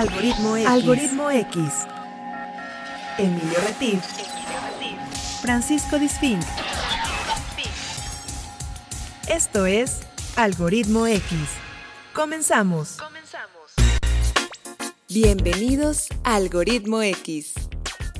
Algoritmo X. Algoritmo X. Emilio Retif. Francisco Disfink. Esto es Algoritmo X. Comenzamos. Bienvenidos a Algoritmo X.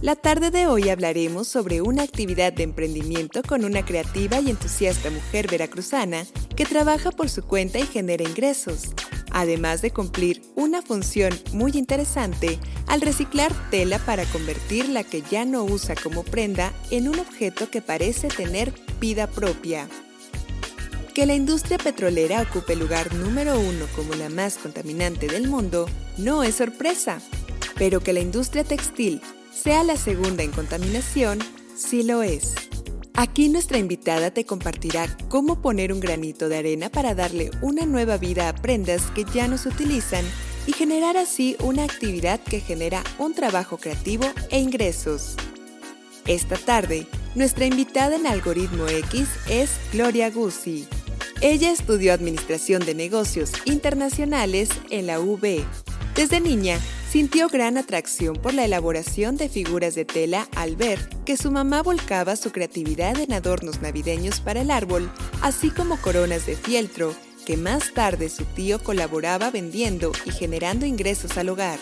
La tarde de hoy hablaremos sobre una actividad de emprendimiento con una creativa y entusiasta mujer veracruzana que trabaja por su cuenta y genera ingresos, además de cumplir una función muy interesante al reciclar tela para convertir la que ya no usa como prenda en un objeto que parece tener vida propia. Que la industria petrolera ocupe el lugar número uno como la más contaminante del mundo no es sorpresa, pero que la industria textil sea la segunda en contaminación, sí lo es. Aquí nuestra invitada te compartirá cómo poner un granito de arena para darle una nueva vida a prendas que ya no se utilizan y generar así una actividad que genera un trabajo creativo e ingresos. Esta tarde, nuestra invitada en Algoritmo X es Gloria Guzzi. Ella estudió Administración de Negocios Internacionales en la UB. Desde niña, sintió gran atracción por la elaboración de figuras de tela al ver que su mamá volcaba su creatividad en adornos navideños para el árbol, así como coronas de fieltro, que más tarde su tío colaboraba vendiendo y generando ingresos al hogar.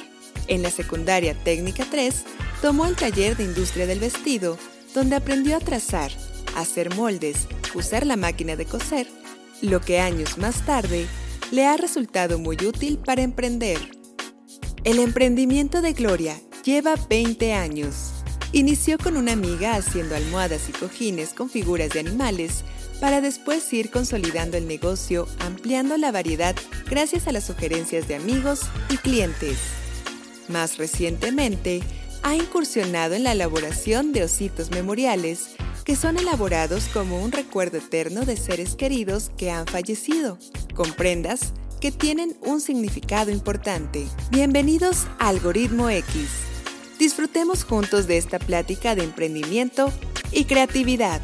En la secundaria técnica 3, tomó el taller de industria del vestido, donde aprendió a trazar, hacer moldes, usar la máquina de coser, lo que años más tarde le ha resultado muy útil para emprender. El emprendimiento de Gloria lleva 20 años. Inició con una amiga haciendo almohadas y cojines con figuras de animales para después ir consolidando el negocio, ampliando la variedad gracias a las sugerencias de amigos y clientes. Más recientemente, ha incursionado en la elaboración de ositos memoriales que son elaborados como un recuerdo eterno de seres queridos que han fallecido, con prendas que tienen un significado importante. Bienvenidos a Algoritmo X. Disfrutemos juntos de esta plática de emprendimiento y creatividad.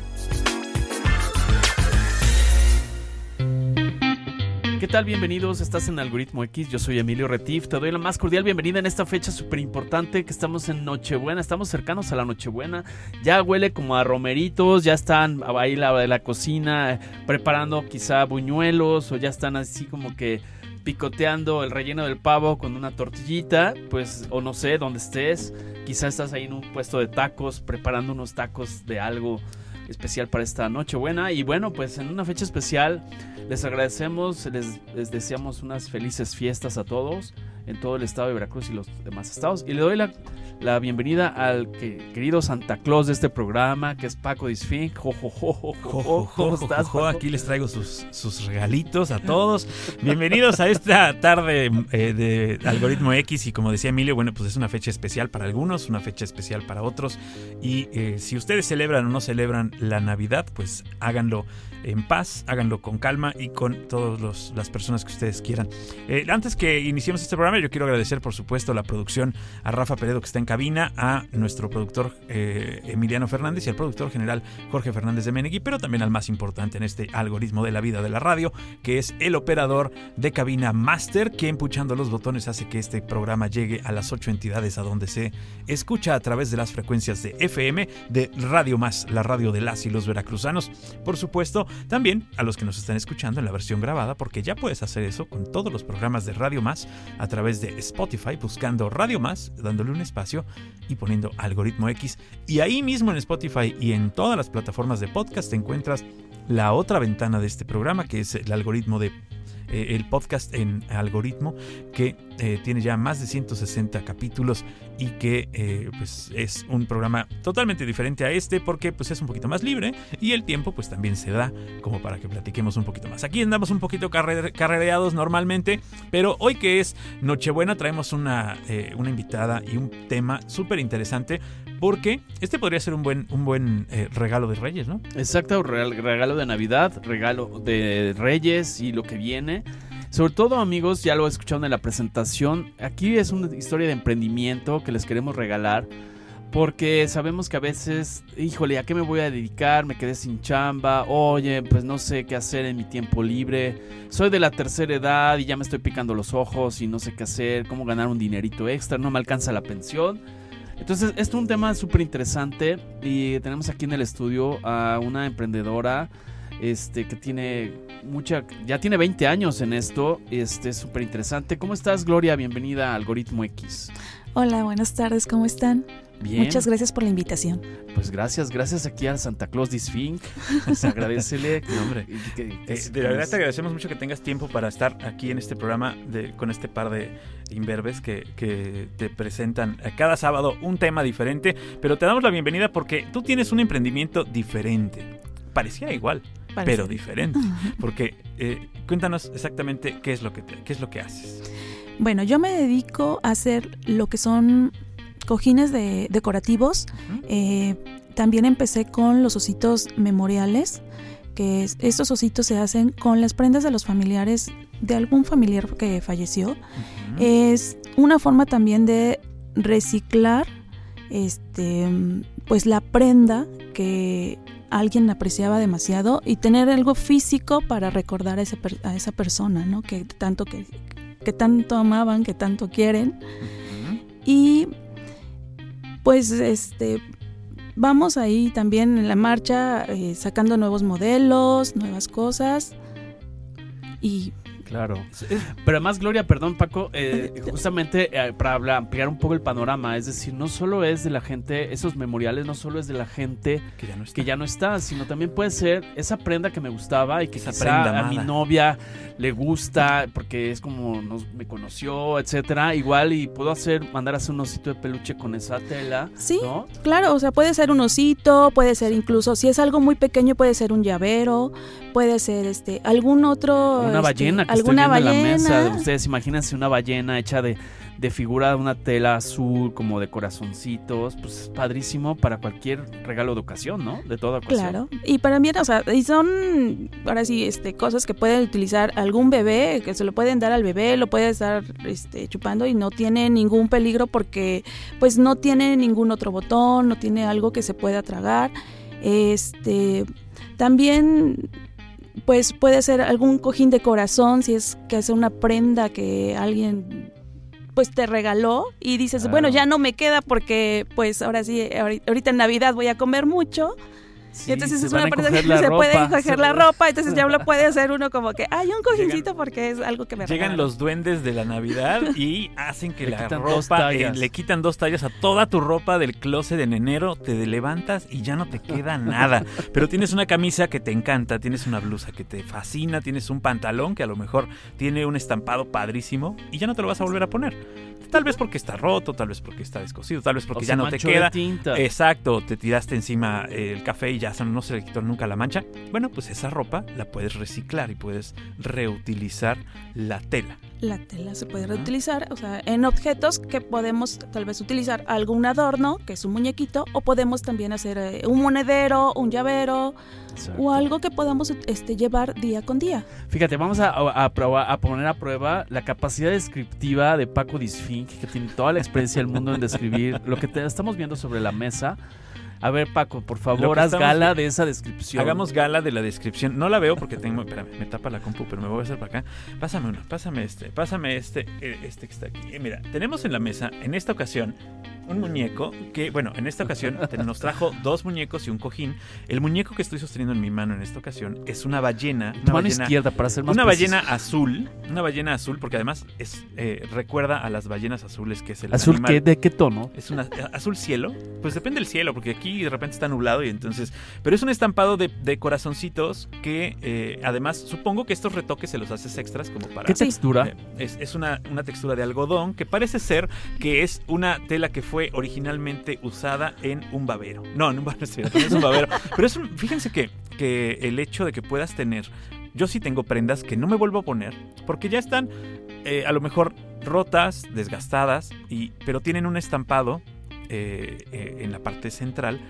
¿Qué tal? Bienvenidos, estás en Algoritmo X, yo soy Emilio Retif, te doy la más cordial bienvenida en esta fecha súper importante que estamos en Nochebuena, estamos cercanos a la Nochebuena, ya huele como a romeritos, ya están ahí la la cocina preparando quizá buñuelos o ya están así como que picoteando el relleno del pavo con una tortillita, pues o no sé, dónde estés, quizá estás ahí en un puesto de tacos preparando unos tacos de algo especial para esta Nochebuena y bueno, pues en una fecha especial les agradecemos, les, deseamos unas felices fiestas a todos en todo el estado de Veracruz y los demás estados. Y le doy la, bienvenida al querido Santa Claus de este programa, que es Paco Disfink. ¿Cómo estás? Aquí les traigo sus, sus regalitos a todos. Bienvenidos a esta tarde eh, de Algoritmo X. Y como decía Emilio, bueno, pues es una fecha especial para algunos, una fecha especial para otros. Y eh, si ustedes celebran o no celebran la Navidad, pues háganlo en paz, háganlo con calma y con todas las personas que ustedes quieran. Eh, antes que iniciemos este programa, yo quiero agradecer, por supuesto, la producción a Rafa Peredo que está en cabina, a nuestro productor eh, Emiliano Fernández y al productor general Jorge Fernández de Menegui, pero también al más importante en este algoritmo de la vida de la radio, que es el operador de cabina Master, que empuchando los botones hace que este programa llegue a las ocho entidades a donde se escucha a través de las frecuencias de FM de Radio Más, la radio de las y los veracruzanos. Por supuesto, también a los que nos están escuchando en la versión grabada, porque ya puedes hacer eso con todos los programas de Radio Más a través de Spotify, buscando Radio Más, dándole un espacio y poniendo algoritmo X. Y ahí mismo en Spotify y en todas las plataformas de podcast te encuentras la otra ventana de este programa, que es el algoritmo de eh, el podcast en algoritmo que eh, tiene ya más de 160 capítulos y que eh, pues es un programa totalmente diferente a este porque pues es un poquito más libre y el tiempo pues también se da como para que platiquemos un poquito más. Aquí andamos un poquito carrereados normalmente, pero hoy que es Nochebuena traemos una, una invitada y un tema súper interesante porque este podría ser un buen, un buen regalo de Reyes, ¿no? Exacto, regalo de Navidad, regalo de Reyes y lo que viene. Sobre todo amigos, ya lo escucharon en la presentación, aquí es una historia de emprendimiento que les queremos regalar Porque sabemos que a veces, híjole, ¿a qué me voy a dedicar? Me quedé sin chamba. Oye, pues no sé qué hacer en mi tiempo libre. Soy de la tercera edad y ya me estoy picando los ojos y no sé qué hacer. ¿Cómo ganar un dinerito extra? No me alcanza la pensión. Entonces, esto es un tema súper interesante y tenemos aquí en el estudio a una emprendedora este, que tiene mucha, ya tiene 20 años en esto, este, es súper interesante. ¿Cómo estás, Gloria? Bienvenida a Algoritmo X. Hola, buenas tardes, ¿cómo están? Bien. Muchas gracias por la invitación. Pues gracias, gracias aquí a Santa Claus Disfink. Pues agradecele. hombre. Eh, de verdad te agradecemos mucho que tengas tiempo para estar aquí en este programa de, con este par de imberbes que, que te presentan cada sábado un tema diferente, pero te damos la bienvenida porque tú tienes un emprendimiento diferente. Parecía igual, pero diferente. Porque eh, cuéntanos exactamente qué es lo que qué es lo que haces. Bueno, yo me dedico a hacer lo que son cojines de, decorativos. Eh, también empecé con los ositos memoriales, que estos ositos se hacen con las prendas de los familiares de algún familiar que falleció. Es una forma también de reciclar este pues la prenda que alguien apreciaba demasiado y tener algo físico para recordar a esa, a esa persona, ¿no? Que tanto que, que tanto amaban, que tanto quieren. Y pues este vamos ahí también en la marcha eh, sacando nuevos modelos, nuevas cosas y Claro. Pero además, Gloria, perdón, Paco, eh, justamente eh, para ampliar un poco el panorama, es decir, no solo es de la gente, esos memoriales no solo es de la gente que ya no está, sino también puede ser esa prenda que me gustaba y que esa quizá a mi novia le gusta porque es como nos, me conoció, etcétera. Igual y puedo hacer, mandar a hacer un osito de peluche con esa tela. Sí, claro, o sea, puede ser un osito, puede ser incluso, si es algo muy pequeño, puede ser un llavero, puede ser este algún otro. Una este, ballena alguna ballena. En la mesa. Ustedes imagínense una ballena hecha de de figura de una tela azul, como de corazoncitos, pues es padrísimo para cualquier regalo de ocasión, ¿no? De toda ocasión. Claro. Y para mí, o sea, y son, ahora sí, este, cosas que pueden utilizar algún bebé, que se lo pueden dar al bebé, lo puede estar este, chupando y no tiene ningún peligro porque, pues, no tiene ningún otro botón, no tiene algo que se pueda tragar. Este, también pues puede ser algún cojín de corazón, si es que hace una prenda que alguien pues te regaló y dices, bueno, ya no me queda porque pues ahora sí, ahorita en Navidad voy a comer mucho y entonces es una persona que se puede coger la ropa, entonces ya lo puede hacer uno como que, hay un cojincito porque es algo que me Llegan los duendes de la Navidad y hacen que la ropa, eh, le quitan dos tallas a toda tu ropa del closet en enero, te levantas y ya no te queda nada. Pero tienes una camisa que te encanta, tienes una blusa que te fascina, tienes un pantalón que a lo mejor tiene un estampado padrísimo y ya no te lo vas a volver a poner. Tal vez porque está roto, tal vez porque está descosido, tal vez porque ya no te queda. Exacto, te tiraste encima el café y ya no se le quitó nunca la mancha. Bueno, pues esa ropa la puedes reciclar y puedes reutilizar la tela. La tela se puede reutilizar, o sea, en objetos que podemos tal vez utilizar algún adorno, que es un muñequito, o podemos también hacer eh, un monedero, un llavero o algo que podamos este, llevar día con día. Fíjate, vamos a, a, a, poner a prueba la capacidad descriptiva de Paco Disfink, que tiene toda la experiencia del mundo en describir lo que te estamos viendo sobre la mesa. A ver, Paco, por favor, haz gala de esa descripción. Hagamos gala de la descripción. No la veo porque tengo. Espérame, me tapa la compu, pero me voy a hacer para acá. Pásame uno, pásame este, pásame este, eh, este que está aquí. Eh, mira, tenemos en la mesa, en esta ocasión, un muñeco que, bueno, en esta ocasión nos trajo dos muñecos y un cojín. El muñeco que estoy sosteniendo en mi mano en esta ocasión es una ballena. Una mano izquierda, para ser más Una ballena azul. Una ballena azul, porque además es eh, recuerda a las ballenas azules, que es el. ¿Azul qué? ¿De qué tono? Es una azul cielo. Pues depende del cielo, porque aquí de repente está nublado y entonces. Pero es un estampado de, corazoncitos que eh, además supongo que estos retoques se los haces extras como para. ¿Qué textura? Eh, es, una, una textura de algodón que parece ser que es una tela que fue originalmente usada en un babero. No, en un babero, un. Pero es fíjense que, que el hecho de que puedas tener yo sí tengo prendas que no me vuelvo a poner porque ya están eh, a lo mejor rotas, desgastadas, y, pero tienen un estampado en la parte central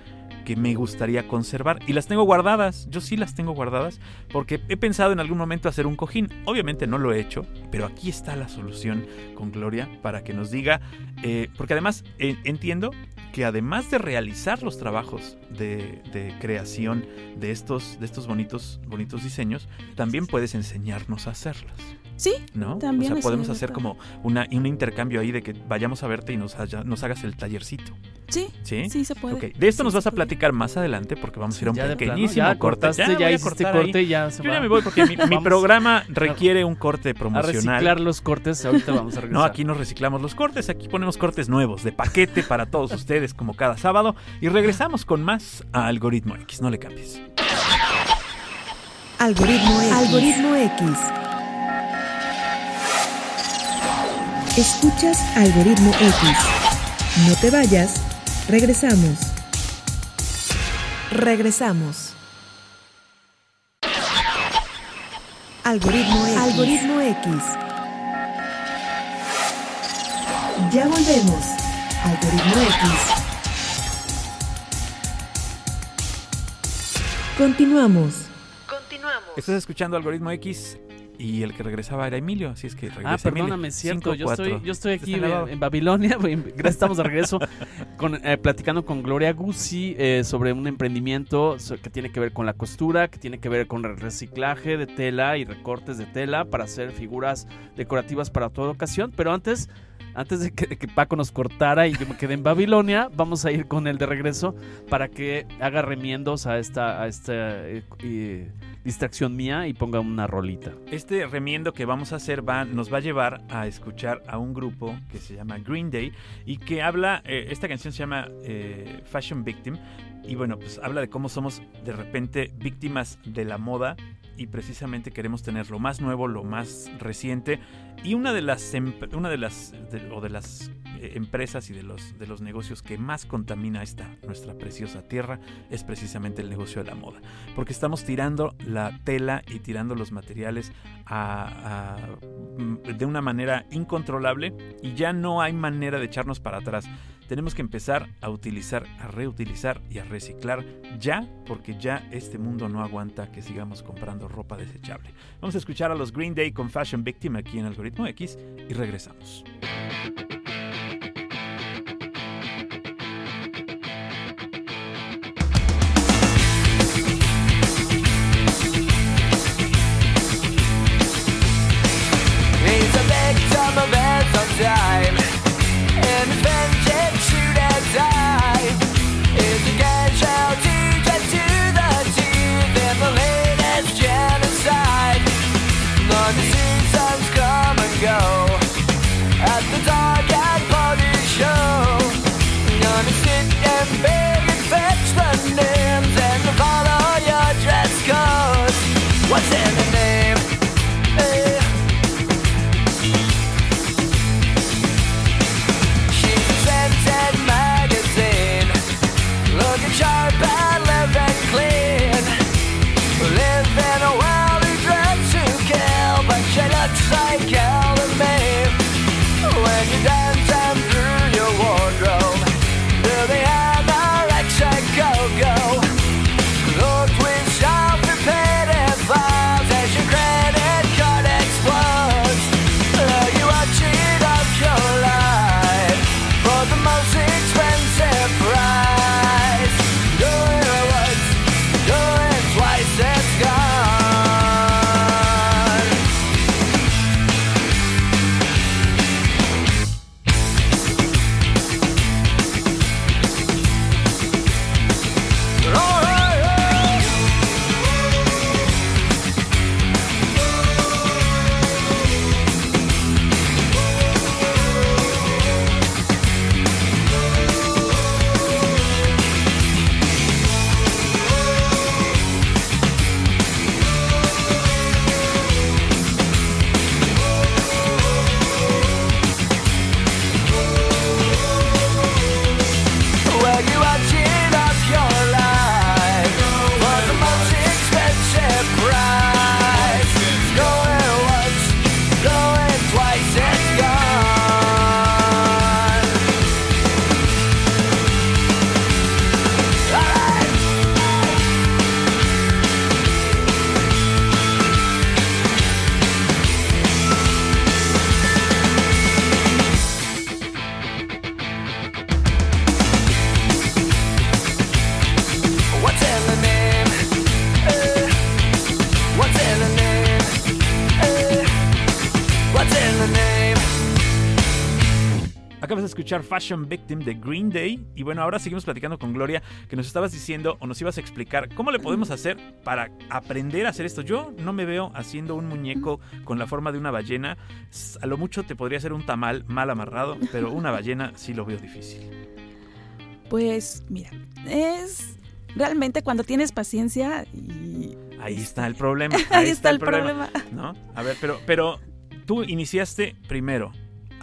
que me gustaría conservar y las tengo guardadas. Yo sí las tengo guardadas porque he pensado en algún momento hacer un cojín. Obviamente no lo he hecho, pero aquí está la solución con Gloria para que nos diga, eh, porque además eh, entiendo que además de realizar los trabajos de, creación de estos, de estos bonitos, bonitos diseños, también puedes enseñarnos a hacerlos. Sí, ¿no? También o sea, podemos hacer como una, un intercambio ahí de que vayamos a verte y nos, haya- nos hagas el tallercito. sí, ¿Sí? sí se puede. Ok, De esto Sí nos vas a platicar más adelante porque vamos a ir a un Ya de plano, pequeñísimo ya corte. cortaste, ya, voy a hiciste ahí. corte y ya se Yo va. ya me voy porque mi, programa requiere un corte a promocional. reciclar los cortes. Ahorita vamos a regresar. No, aquí no reciclamos los cortes, aquí ponemos cortes nuevos de paquete para todos ustedes como cada sábado y regresamos con más a Algoritmo X, no le cambies. Algoritmo X. Algoritmo X. Escuchas Algoritmo X. No te vayas. Regresamos. Regresamos. Algoritmo X. Algoritmo X. Ya volvemos. Algoritmo X. Continuamos. Estás escuchando Algoritmo X y el que regresaba era Emilio, así es que regresa Ah, perdóname, es cierto. Cinco, Yo estoy, yo estoy aquí en Babilonia. Estamos de regreso con, eh, platicando con Gloria Guzzi eh, sobre un emprendimiento que tiene que ver con la costura, que tiene que ver con el reciclaje de tela y recortes de tela para hacer figuras decorativas para toda ocasión. Pero antes, antes de que, de que Paco nos cortara y yo me quedé en Babilonia, vamos a ir con él de regreso para que haga remiendos a esta, a esta eh, eh, distracción mía y ponga una rolita. Este remiendo que vamos a hacer va, nos va a llevar a escuchar a un grupo que se llama Green Day y que habla, eh, esta canción se llama eh, Fashion Victim y bueno, pues habla de cómo somos de repente víctimas de la moda y precisamente queremos tener lo más nuevo, lo más reciente y una de las una de las o de las eh, empresas y de los de los negocios que más contamina esta nuestra preciosa tierra es precisamente el negocio de la moda porque estamos tirando la tela y tirando los materiales mm, de una manera incontrolable y ya no hay manera de echarnos para atrás. Tenemos que empezar a utilizar, a reutilizar y a reciclar ya, porque ya este mundo no aguanta que sigamos comprando ropa desechable. Vamos a escuchar a los Green Day con Fashion Victim aquí en Algoritmo X y regresamos. Escuchar Fashion Victim de Green Day. Y bueno, ahora seguimos platicando con Gloria, que nos estabas diciendo o nos ibas a explicar cómo le podemos hacer para aprender a hacer esto. Yo no me veo haciendo un muñeco con la forma de una ballena. A lo mucho te podría hacer un tamal mal amarrado, pero una ballena sí lo veo difícil. Pues mira, es realmente cuando tienes paciencia y Ahí está el problema. ahí, está, el problema. ¿no? A ver, pero, pero tú iniciaste primero,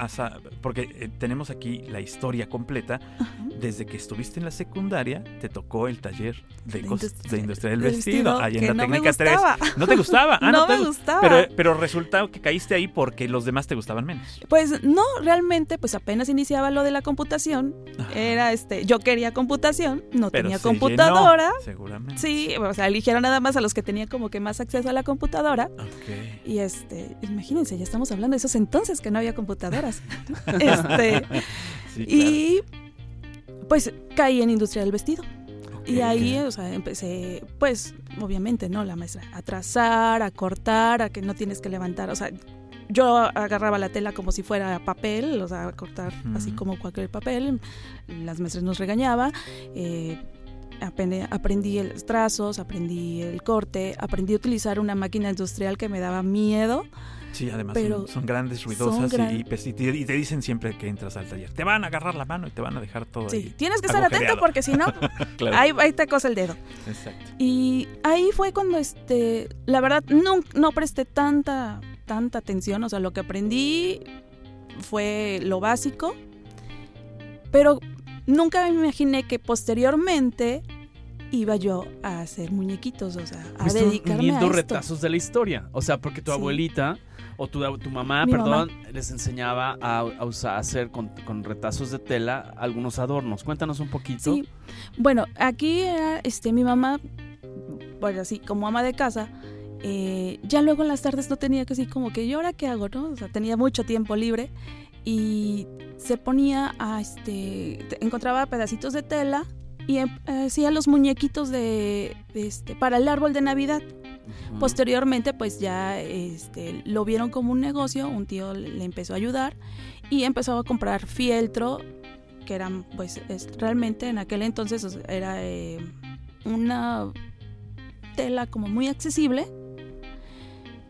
a porque eh, tenemos aquí la historia completa. Ajá. Desde que estuviste en la secundaria, te tocó el taller de, De industria- de industria del vestido, ahí en la no técnica 3. gustaba. ¿No te gustaba? Ah, no te me gu- gustaba. Pero, pero resulta que caíste ahí porque los demás te gustaban menos. Pues no, realmente, pues apenas iniciaba lo de la computación. Ajá. Era este, yo quería computación, no Pero tenía se computadora. llenó, seguramente. Sí, o sea, eligieron nada más a los que tenían como que más acceso a la computadora. Y este, imagínense, ya estamos hablando de esos entonces que no había este, Sí, claro. y pues caí en industria del vestido. Y ahí, o sea, empecé, pues, obviamente, ¿no? La maestra, a trazar, a cortar, a que no tienes que levantar, o sea, yo agarraba la tela como si fuera papel, o sea, a cortar así como cualquier papel, las maestras nos regañaba, eh, aprendí, aprendí los trazos, aprendí el corte, aprendí a utilizar una máquina industrial que me daba miedo, Sí, además pero son, son grandes, ruidosas gran- y, y pues, y te, y te dicen siempre que entras al taller. Te van a agarrar la mano y te van a dejar todo sí, ahí. tienes que estar atento porque si no, Claro. ahí, ahí te cosa el dedo. Exacto. Y ahí fue cuando, este, la verdad, no, no presté tanta, tanta atención. O sea, lo que aprendí fue lo básico, pero nunca me imaginé que posteriormente iba yo a hacer muñequitos, o sea, a Fuiste dedicarme a esto. retazos de la historia. O sea, porque tu Sí. abuelita o tu, tu mamá, Mi perdón, les enseñaba a, a usar, a hacer con, con retazos de tela algunos adornos. Cuéntanos un poquito. Sí. Bueno, aquí era, este, mi mamá, bueno, así como ama de casa, eh, ya luego en las tardes no tenía que así como que, ¿y ahora qué hago, no? O sea, tenía mucho tiempo libre y se ponía a, este, te- encontraba pedacitos de tela y em- hacía los muñequitos de, de este, para el árbol de Navidad. Posteriormente, pues ya este, lo vieron como un negocio, un tío le empezó a ayudar y empezó a comprar fieltro, que eran, pues, es- realmente en aquel entonces era eh, una tela como muy accesible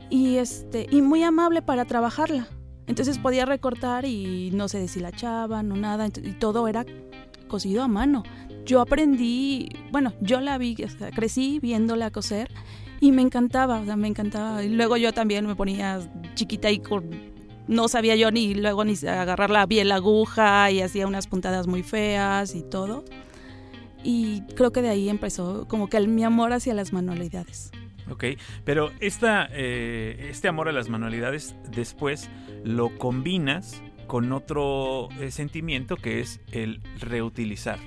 y, este, y muy amable para trabajarla. Entonces podía recortar y no se deshilachaba, no nada, y todo era cosido a mano. Yo aprendí, bueno, yo la vi, crecí viéndola coser y me encantaba, o sea, me encantaba. Y luego yo también me ponía chiquita y con, no sabía yo ni luego ni agarrarla bien la aguja y hacía unas puntadas muy feas y todo. Y creo que de ahí empezó como que el- mi amor hacia las manualidades. Ok, pero esta, eh, este amor a las manualidades después lo combinas con otro eh, sentimiento que es el reutilizar,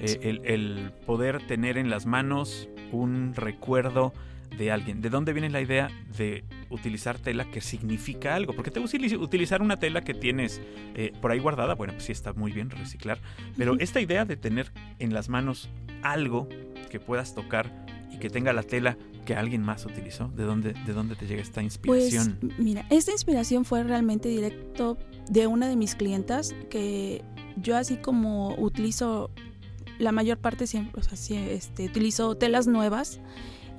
Eh, el, el poder tener en las manos un recuerdo de alguien. ¿De dónde viene la idea de utilizar tela que significa algo? Porque te gusta utili- utilizar una tela que tienes eh, por ahí guardada, bueno, pues sí está muy bien reciclar, pero esta idea de tener en las manos algo que puedas tocar y que tenga la tela que alguien más utilizó, ¿de dónde, de dónde te llega esta Pues inspiración? mira, esta inspiración fue realmente directo de una de mis clientas que yo así como utilizo la mayor parte siempre, o sea, este, utilizo telas nuevas.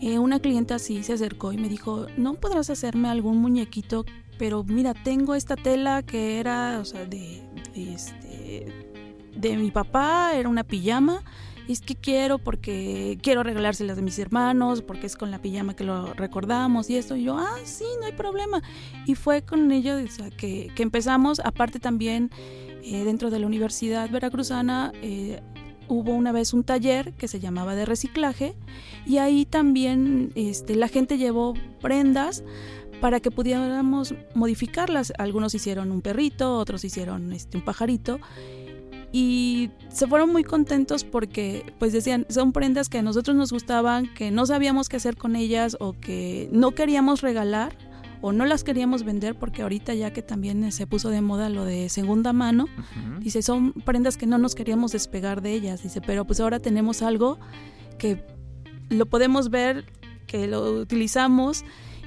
Eh, una clienta sí se acercó y me dijo, ¿no podrás hacerme algún muñequito? Pero mira, tengo esta tela que era, o de, este, de mi papá, era una pijama. Es que quiero porque quiero regalárselas de mis hermanos, porque es con la pijama que lo recordamos y esto. Y yo, ah, sí, no hay problema. Y fue con sea, que, que empezamos. Aparte también, eh, dentro de la Universidad Veracruzana, eh, hubo una vez un taller que se llamaba de reciclaje y ahí también este, la gente llevó prendas para que pudiéramos modificarlas. Algunos hicieron un perrito, otros hicieron este, un pajarito y se fueron muy contentos porque pues decían son prendas que a nosotros nos gustaban que no sabíamos qué hacer con ellas o que no queríamos regalar o no las queríamos vender porque ahorita ya que también se puso de moda lo de segunda mano Ujú. dice son prendas que no nos queríamos despegar de ellas dice pero pues ahora tenemos algo que lo podemos ver que lo utilizamos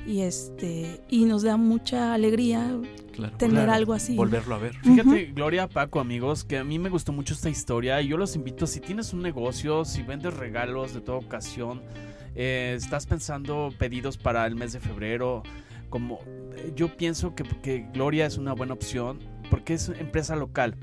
y este y nos da mucha alegría Claro. tener Claro. algo así. Volverlo a ver. Fíjate, Gloria, Paco, amigos, que a mí me gustó mucho esta historia y yo los invito, si tienes un negocio, si vendes regalos de toda ocasión, eh, estás pensando pedidos para el mes de febrero, como eh, yo pienso que, que Gloria es una buena opción porque es empresa local,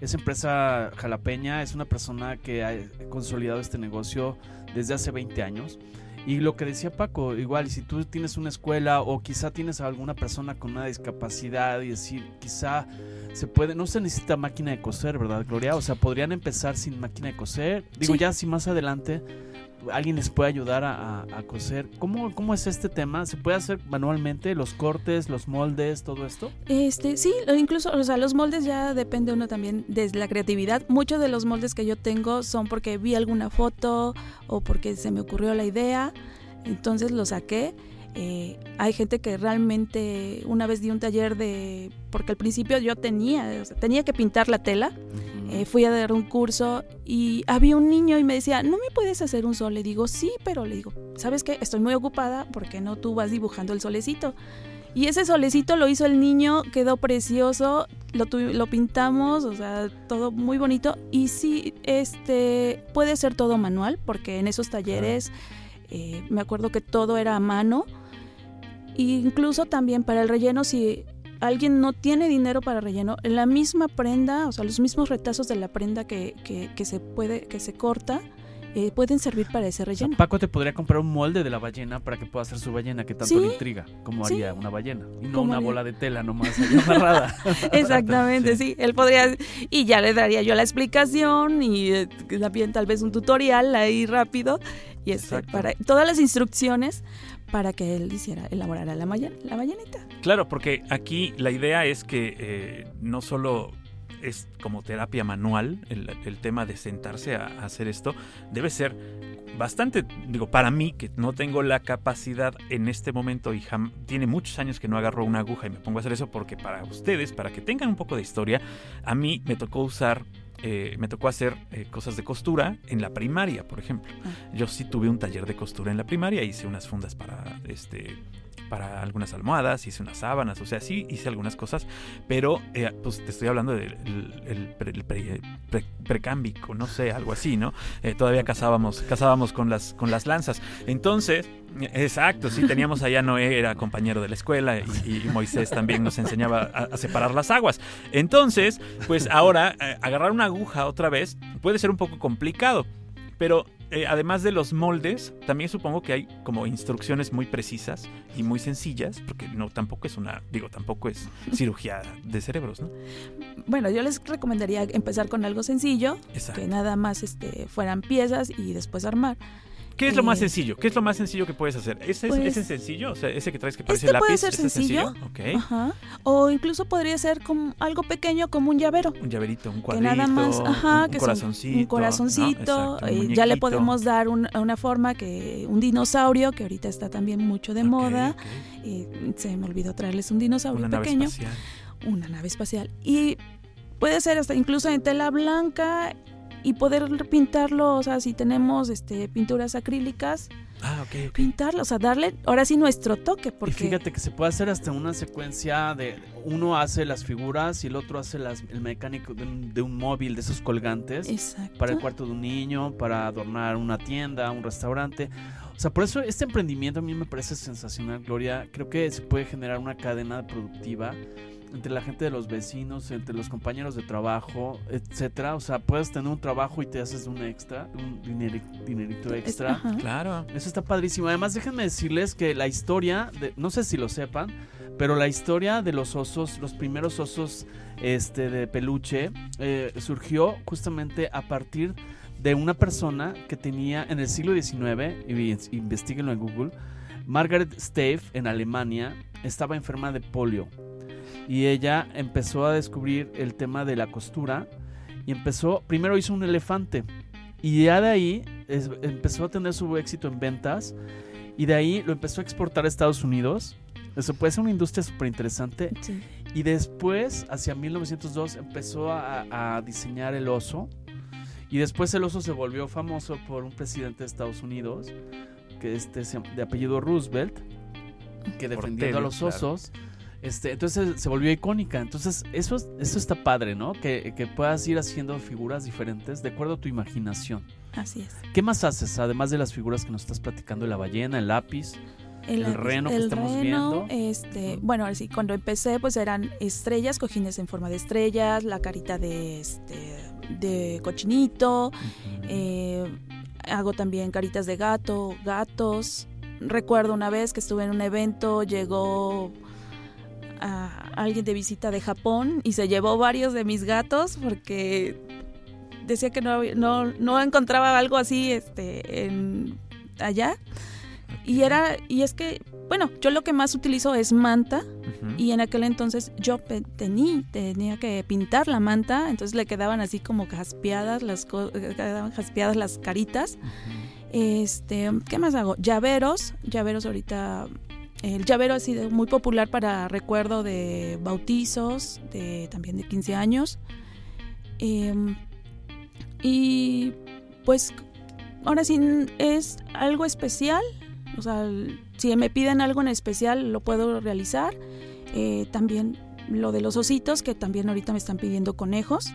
es empresa jalapeña, es una persona que ha consolidado este negocio desde hace 20 años. Y lo que decía Paco, igual, si tú tienes una escuela o quizá tienes a alguna persona con una discapacidad y decir, quizá se puede, no se necesita máquina de coser, ¿verdad, Gloria? O sea, podrían empezar sin máquina de coser. Digo, Sí. ya si más adelante alguien les puede ayudar a, a- a coser. ¿Cómo, ¿Cómo es este tema? ¿Se puede hacer manualmente los cortes, los moldes, todo esto? Este, sí, incluso, o sea, los moldes ya depende uno también de la creatividad. Muchos de los moldes que yo tengo son porque vi alguna foto o porque se me ocurrió la idea, entonces lo saqué. Eh, hay gente que realmente una vez di un taller de, porque al principio yo tenía, o sea, tenía que pintar la tela, eh, fui a dar un curso y había un niño y me decía, ¿no me puedes hacer un sol? Le digo, sí, pero le digo, ¿sabes qué? Estoy muy ocupada porque no tú vas dibujando el solecito. Y ese solecito lo hizo el niño, quedó precioso, lo, lo pintamos, o sea, todo muy bonito. Y sí, este, puede ser todo manual, porque en esos talleres eh, me acuerdo que todo era a mano. E incluso también para el relleno, si alguien no tiene dinero para relleno, la misma prenda, o sea, los mismos retazos de la prenda que, que- que se puede, que se corta, eh, pueden servir para ese O sea, relleno. Paco te podría comprar un molde de la ballena para que pueda hacer su ballena, que tanto Sí. le intriga, como Sí. haría una ballena. Y no una haría. bola de tela nomás amarrada. Exactamente, sí. Él podría, y ya le daría yo la explicación y eh, también tal vez un tutorial ahí rápido y este, para todas las instrucciones para que él hiciera, elaborara la, malla- la. Claro, porque aquí la idea es que eh, no solo es como terapia manual el, tema de sentarse a, a hacer esto, debe ser bastante, digo, para mí que no tengo la capacidad en este momento y tiene muchos años que no agarro una aguja y me pongo a hacer eso porque para ustedes, para que tengan un poco de historia, a mí me tocó usar... eh, me tocó hacer eh, cosas de costura en la primaria, por ejemplo. Yo sí tuve un taller de costura en la primaria, hice unas fundas para este para algunas almohadas, hice unas sábanas, o sea, sí hice algunas cosas, pero eh, pues te estoy hablando del pre- precámbico, no sé, algo así, ¿no? Eh, todavía cazábamos, cazábamos con las, con las lanzas. Entonces, exacto, sí, teníamos allá Noé, era compañero de la escuela, y, Moisés también nos enseñaba a, a separar las aguas. Entonces, pues ahora, eh, agarrar una aguja otra vez puede ser un poco complicado, pero eh, además de los moldes, también supongo que hay como instrucciones muy precisas y muy sencillas, porque no tampoco es una, digo, tampoco es cirugía de cerebros, ¿no? Bueno, yo les recomendaría empezar con algo sencillo, Exacto. que nada más este, fueran piezas y después armar. ¿Qué es lo más Eh, sencillo? ¿Qué es lo más sencillo que puedes hacer? ¿Ese, es- pues- ese es sencillo? O sea, ese que traes que parece Este lápiz. puede ser ¿ese es sencillo. Ajá. O incluso podría ser como algo pequeño como un llavero. Un llaverito, un que cuadrito, nada más, ajá, un, que corazoncito. un ¿no? corazoncito, Exacto, un eh, ya le podemos dar un- una forma que un dinosaurio que ahorita está también mucho de moda. se me olvidó traerles un dinosaurio Una nave pequeño, espacial. una nave espacial y puede ser hasta incluso en tela blanca y poder pintarlo, o sea, si tenemos este pinturas acrílicas, Ah, ok, ok. pintarlo, o sea, darle ahora sí nuestro toque porque Y fíjate que se puede hacer hasta una secuencia de uno hace las figuras y el otro hace las, el mecánico de un, de un móvil de esos colgantes Exacto. para el cuarto de un niño, para adornar una tienda, un restaurante. O sea, por eso este emprendimiento a mí me parece sensacional, Gloria. Creo que se puede generar una cadena productiva entre la gente de los vecinos, entre los compañeros de trabajo, etcétera. O sea, puedes tener un trabajo y te haces un extra, un dineri- dinerito extra. Claro. Eso está padrísimo. Además, déjenme decirles que la historia, de, no sé si lo sepan, pero la historia de los osos, los primeros osos este, de peluche, eh, surgió justamente a partir de una persona que tenía en el siglo XIX, y investiguenlo en Google, Margaret Stave en Alemania estaba enferma de polio y ella empezó a descubrir el tema de la costura y empezó, primero hizo un elefante y ya de ahí es- empezó a tener su éxito en ventas y de ahí lo empezó a exportar a Estados Unidos. Eso puede ser una industria súper interesante. Sí. Y después, hacia 1902, empezó a, a diseñar el oso. Y después el oso se volvió famoso por un presidente de Estados Unidos, que este de apellido Roosevelt, que defendiendo a los claro. Este, entonces se volvió icónica. Entonces, eso, es- eso está padre, ¿no? Que, que puedas ir haciendo figuras diferentes de acuerdo a tu imaginación. Así es. ¿Qué más haces? Además de las figuras que nos estás platicando, la ballena, el lápiz. El reno que estamos viendo. Este, bueno, sí, cuando empecé, pues eran estrellas, cojines en forma de estrellas, la carita de este de cochinito, eh, hago también caritas de gato, gatos. Recuerdo una vez que estuve en un evento, llegó a alguien de visita de Japón y se llevó varios de mis gatos porque decía que no, no, no encontraba algo así este, en, allá. Y era, y es que, bueno, yo lo que más utilizo es manta y en aquel entonces yo tení- tenía que pintar la manta, entonces le quedaban así como jaspeadas las eh, quedaban jaspeadas las caritas. Este, ¿qué más hago? Llaveros, llaveros ahorita el llavero ha sido muy popular para recuerdo de bautizos, de también de 15 años. Em, y pues ahora sí es algo especial, o sea, si me piden algo en especial lo puedo realizar. Eh, también lo de los ositos, que también ahorita me están pidiendo conejos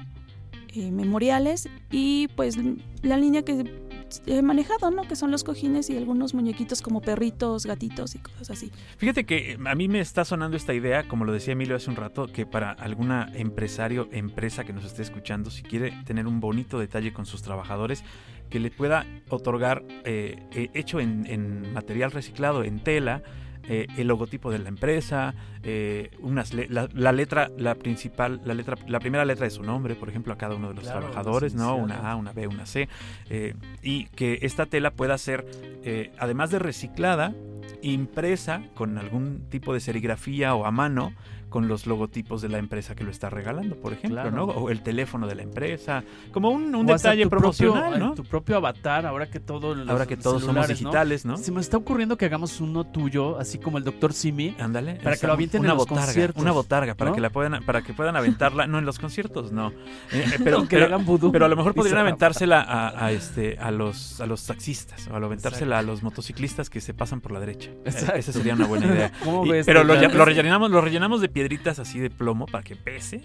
eh, memoriales. Y pues la línea que he manejado, ¿no? Que son los cojines y algunos muñequitos como perritos, gatitos y cosas así. Fíjate que eh, a mí me está sonando esta idea, como lo decía Emilio hace un rato, que para alguna empresario, empresa que nos esté escuchando, si quiere tener un bonito detalle con sus trabajadores, que le pueda otorgar, eh, eh, hecho en material reciclado, en tela, eh, el logotipo de la empresa, eh, unas le- la, la letra, la principal, la letra, la primera letra de su nombre, por ejemplo, a cada uno de los Claro, trabajadores, ¿no? Una A, una B, una C, eh, y que esta tela pueda ser, eh, además de reciclada, impresa con algún tipo de serigrafía o a mano con los logotipos de la empresa que lo está regalando, por ejemplo, Claro. ¿no? O el teléfono de la empresa, como un, detalle promocional, propio- ¿no? Tu propio avatar, ahora que todo los Ahora que todos somos digitales, ¿no? Se me está ocurriendo que hagamos uno tuyo, así como el Dr. Simi. Ándale. Para que lo avienten una en los botarga, conciertos, Una botarga, para ¿no? que la puedan, para que puedan aventarla, no en los conciertos, no. Eh, eh, pero, que pero, hagan vudú. pero a lo mejor podrían se la- aventársela a, a, este, a los, a los taxistas, o a lo aventársela a los motociclistas que se pasan por la derecha. Eh, Exacto. esa sería una buena idea. ¿Cómo Y- ves? pero lo, lo rellenamos, lo rellenamos de piedritas así de plomo para que pese,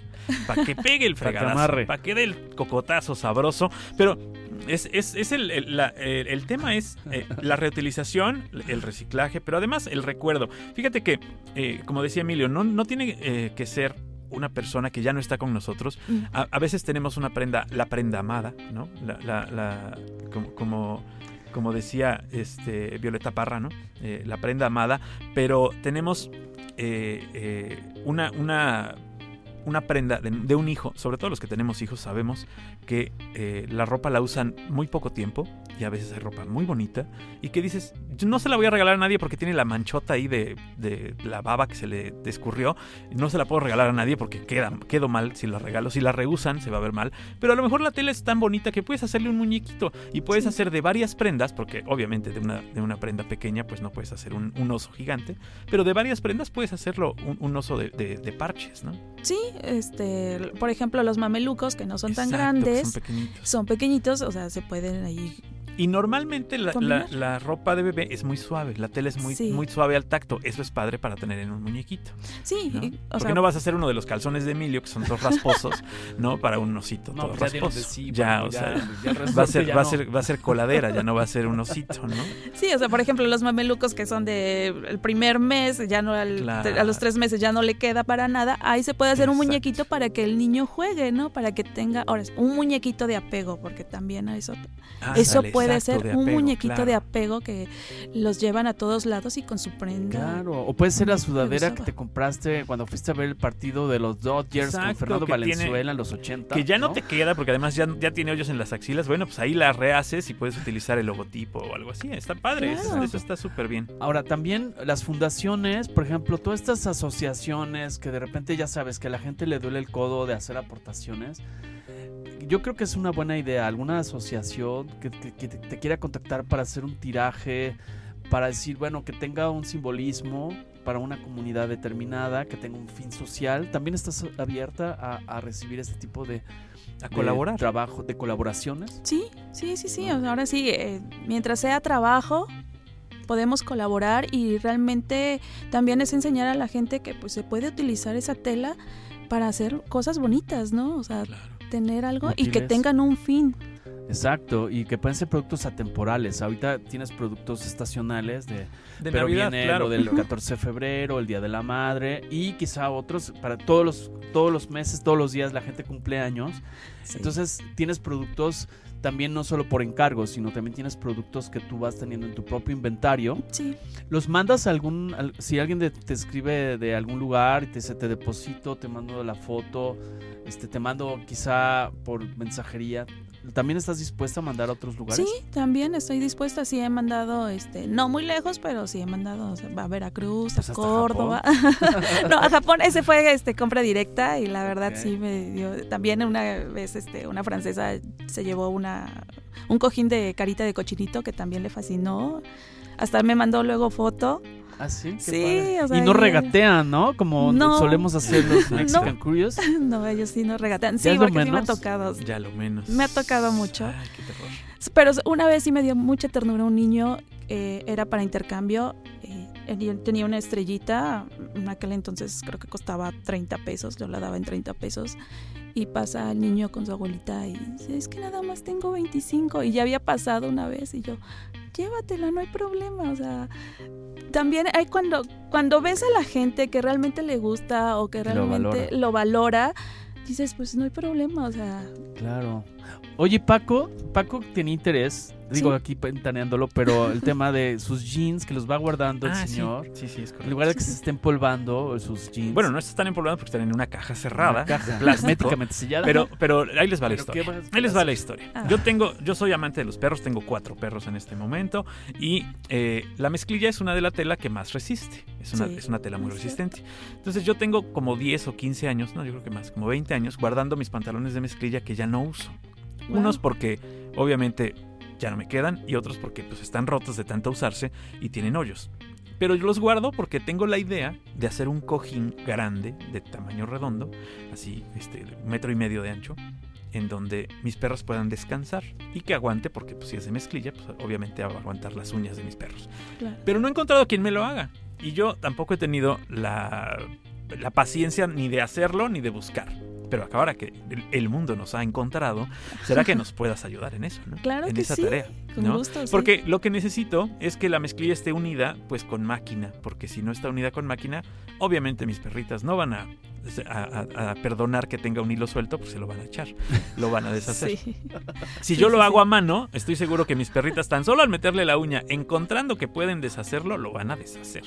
para que pegue el fregadazo, para que dé el cocotazo sabroso. Pero es, es, es el, el- la- el- el tema es eh, la reutilización, el reciclaje, pero además el recuerdo. Fíjate que, eh, como decía Emilio, no, no tiene eh, que ser una persona que ya no está con nosotros. Mm. A, a veces tenemos una prenda, la prenda amada, ¿no? La, la- la- como, como, como decía este, Violeta Parra, ¿no? Eh, la prenda amada, pero tenemos eh, eh, una, una, una prenda de, un hijo, sobre todo los que tenemos hijos sabemos que eh, la ropa la usan muy poco tiempo y a veces hay ropa muy bonita y que dices, "Yo no se la voy a regalar a nadie porque tiene la manchota ahí de, de la baba que se le escurrió, no se la puedo regalar a nadie porque queda, quedo mal si la regalo, si la reusan se va a ver mal, pero a lo mejor la tela es tan bonita que puedes hacerle un muñequito y puedes Sí. hacer de varias prendas, porque obviamente de una, de una prenda pequeña pues no puedes hacer un, un oso gigante, pero de varias prendas puedes hacerlo un, un oso de, de- de parches, ¿no? Sí, este, por ejemplo, los mamelucos que no son tan Exacto, grandes, Son pequeñitos. son pequeñitos, o sea, se pueden ahí. Y normalmente la, la- ¿Combinar? la ropa de bebé es muy suave, la tela es muy, Sí. muy suave al tacto. Eso es padre para tener en un muñequito. Sí, ¿no? y- ¿Por o qué sea, no vas a hacer uno de los calzones de Emilio, que son todos rasposos, ¿no? Para un osito No, todo pues ya dieron de rasposo. sí, ya, porque o sea, ya va a ser, ya va a no. ser, va a ser coladera, ya no va a ser un osito, ¿no? sí, o sea, por ejemplo, los mamelucos que son de el primer mes, ya no al- Claro. a los tres meses ya no le queda para nada, ahí se puede hacer un muñequito para que el niño juegue, ¿no? Para que tenga, ahora, un muñequito de apego, porque también a eso, eso Ándale, puede exacto, ser un muñequito claro. de apego que los llevan a todos lados y con su prenda. Claro, o puede ser la sudadera que te compraste cuando fuiste a ver el partido de los Dodgers con Fernando tiene- Valenzuela en los 80. Que ya no, te queda, porque además ya, ya tiene hoyos en las axilas. Bueno, pues ahí la rehaces y puedes utilizar el logotipo o algo así. Está padre, eso está súper bien. Ahora, también las fundaciones, por ejemplo, todas estas asociaciones que de repente ya sabes que a la gente le duele el codo de hacer aportaciones. Yo creo que es una buena idea, alguna asociación que, que- que te, te quiera contactar para hacer un tiraje, para decir, bueno, que tenga un simbolismo para una comunidad determinada, que tenga un fin social. También estás abierta a, a recibir este tipo de, A de colaborar. trabajo, de colaboraciones. Sí, sí, sí, sí. o sea, ahora sí, eh, mientras sea trabajo, podemos colaborar y realmente también es enseñar a la gente que pues se puede utilizar esa tela para hacer cosas bonitas, ¿no? O sea, tener algo y que tengan un fin. Exacto, y que pueden ser productos atemporales. Ahorita tienes productos estacionales de, De pero Navidad, viene claro. lo del 14 de febrero, el Día de la Madre y quizá otros para todos los todos los meses, todos los días la gente cumple años. Entonces tienes productos también no solo por encargo, sino también tienes productos que tú vas teniendo en tu propio inventario. Sí, ¿Los mandas a algún, al- si alguien de- te escribe de algún lugar y te dice te deposito, te mando la foto, este, te mando quizá por mensajería, ¿también estás dispuesta a mandar a otros lugares? Sí, también estoy dispuesta. Sí he mandado, este, no muy lejos, pero sí he mandado o sea, a Veracruz, Pues a Córdoba. no, a Japón ese fue este compra directa y la verdad sí me dio. También una vez, este, una francesa se llevó una un cojín de carita de cochinito que también le fascinó. Hasta me mandó luego foto. Ah, sí. Sí, o sea, y no regatean, ¿no? Como No. solemos hacer los No. Mexican Curious. no, ellos sí nos regatean. ¿Ya Sí, porque sí me ha menos? tocado. Ya lo menos. Me ha tocado mucho. Ay, qué terror. Pero una vez sí me dio mucha ternura un niño, eh, era para intercambio, eh, él tenía una estrellita, en aquel entonces creo que costaba 30 pesos, yo la daba en 30 pesos, y pasa el niño con su abuelita y dice, es que nada más tengo 25, y ya había pasado una vez, y yo, llévatela, no hay problema, o sea... También hay cuando, cuando ves a la gente que realmente le gusta o que Lo realmente valora. lo valora, dices, pues no hay problema, o sea, Claro. Oye, Paco, Paco tenía interés, digo Sí. aquí pentaneándolo, pero el tema de sus jeans que los va guardando el Ah, señor. Sí, sí, es En correcto. lugar de que se estén polvando sus jeans. Bueno, no están empolvados porque están en una caja cerrada, Una caja herméticamente sellada. Pero, pero ahí les va la historia. ¿qué vas- Ahí les va la historia. Ah. Yo tengo, yo soy amante de los perros, tengo cuatro perros en este momento y eh, la mezclilla es una de la tela que más resiste. Es una, Sí, es una tela muy es resistente. Entonces yo tengo como 10 o 15 años, no, yo creo que más, como 20 años guardando mis pantalones de mezclilla que ya no uso. Wow. Unos porque obviamente ya no me quedan y otros porque pues están rotos de tanto usarse y tienen hoyos. Pero yo los guardo porque tengo la idea de hacer un cojín grande de tamaño redondo, así este un metro y medio de ancho, en donde mis perros puedan descansar y que aguante porque pues, si es de mezclilla, pues obviamente va a aguantar las uñas de mis perros. claro. Pero no he encontrado quien me lo haga y yo tampoco he tenido la, la paciencia ni de hacerlo ni de buscar. Pero ahora que el- mundo nos ha encontrado, ¿será que nos puedas ayudar en eso? ¿no? Claro en que esa sí, tarea. con ¿no? gusto, sí. Porque lo que necesito es que la mezclilla esté unida pues con máquina, porque si no está unida con máquina, obviamente mis perritas no van a, a- a- a perdonar que tenga un hilo suelto, pues se lo van a echar, lo van a deshacer. Sí. Si yo sí, lo sí. hago a mano, estoy seguro que mis perritas tan solo al meterle la uña, encontrando que pueden deshacerlo, lo van a deshacer.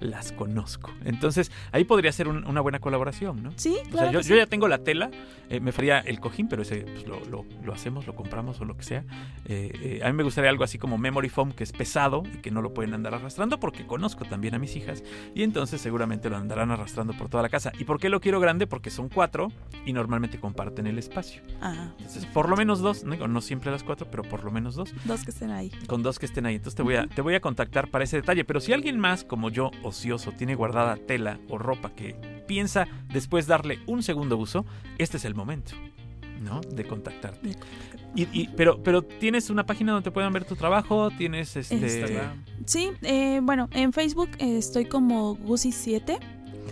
Las conozco. Entonces ahí podría ser un- una buena colaboración, ¿no? Sí, O claro. sea, yo, ya tengo la tela, eh, me faría el cojín, pero ese pues, lo, lo- lo hacemos, lo compramos o lo que sea. Eh, eh, a mí me gustaría algo así como memory foam, que es pesado y que no lo pueden andar arrastrando, porque conozco también a mis hijas y entonces seguramente lo andarán arrastrando por toda la casa. ¿Y por qué lo quiero grande? Porque son cuatro y normalmente comparten el espacio. Ah, Entonces, por lo menos dos, no, no siempre las cuatro, pero por lo menos dos, dos que estén ahí. con dos que estén ahí. Entonces te voy a, te voy a contactar para ese detalle. Pero si alguien más, como yo, ocioso, tiene guardada tela o ropa que piensa después darle un segundo uso, este es el momento, ¿no? De contactarte. Y, y- pero, pero tienes una página donde puedan ver tu trabajo, tienes este. Instagram. Sí, eh, bueno, en Facebook eh, estoy como Gusis7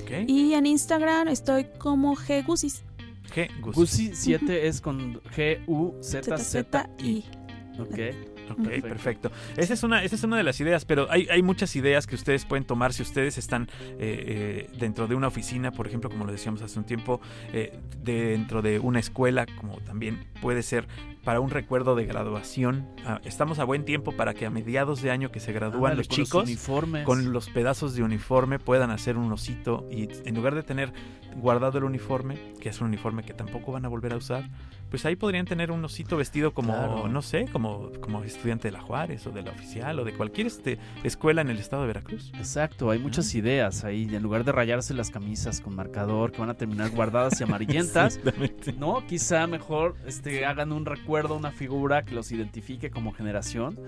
Ok. y en Instagram estoy como Ggusis. G, Gus. Gusi 7 es con G-U-Z-Z-I. ZZI. Ok. Ok, Perfecto. perfecto. Esa es, una, esa es una de las ideas, pero hay, hay muchas ideas que ustedes pueden tomar si ustedes están eh, eh, dentro de una oficina, por ejemplo, como lo decíamos hace un tiempo, eh, dentro de una escuela, como también puede ser para un recuerdo de graduación. Ah, estamos a buen tiempo para que a mediados de año que se gradúan Ándale, los con chicos, uniformes. con los pedazos de uniforme puedan hacer un osito y en lugar de tener guardado el uniforme, que es un uniforme que tampoco van a volver a usar, pues ahí podrían tener un osito vestido como, Claro. no sé, como, como estudiante de la Juárez o de la oficial o de cualquier este, escuela en el estado de Veracruz. Exacto, hay muchas ideas ahí. En lugar de rayarse las camisas con marcador que van a terminar guardadas y amarillentas, no, quizá mejor este, hagan un recuerdo, una figura que los identifique como generación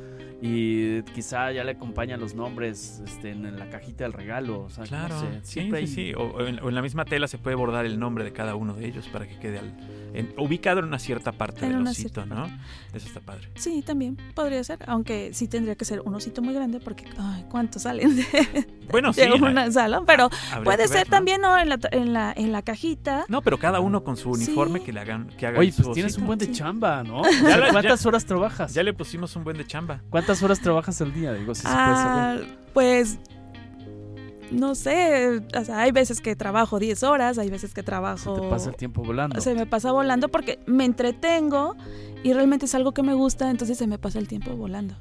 y quizá ya le acompañan los nombres este, en, en la cajita del regalo. O sea, Claro, no sé, sí, siempre sí, hay- sí. O, o en, o en la misma tela se puede bordar el nombre de cada uno de ellos para que quede al- en- ubicado en una cierta parte del una osito, ¿no? Eso está padre. Sí, también podría ser, aunque sí tendría que ser un osito muy grande porque, ay, ¿cuántos salen de, Bueno, sí. de un salón? Pero habría puede ser también, ¿no? En la, en la, en la cajita. No, pero cada uno con su uniforme Sí. que le hagan, que haga Oye, pues tienes osito. un buen de Sí. chamba, ¿no? O Ya sea, la- ¿Cuántas horas trabajas? Ya le pusimos un buen de chamba. ¿Cuántas horas trabajas al día? Digo, si se puede saber. Ah, pues no sé, o sea, hay veces que trabajo 10 horas, hay veces que Se trabajo te pasa el tiempo volando. se me pasa volando porque me entretengo y realmente es algo que me gusta, entonces se me pasa el tiempo volando.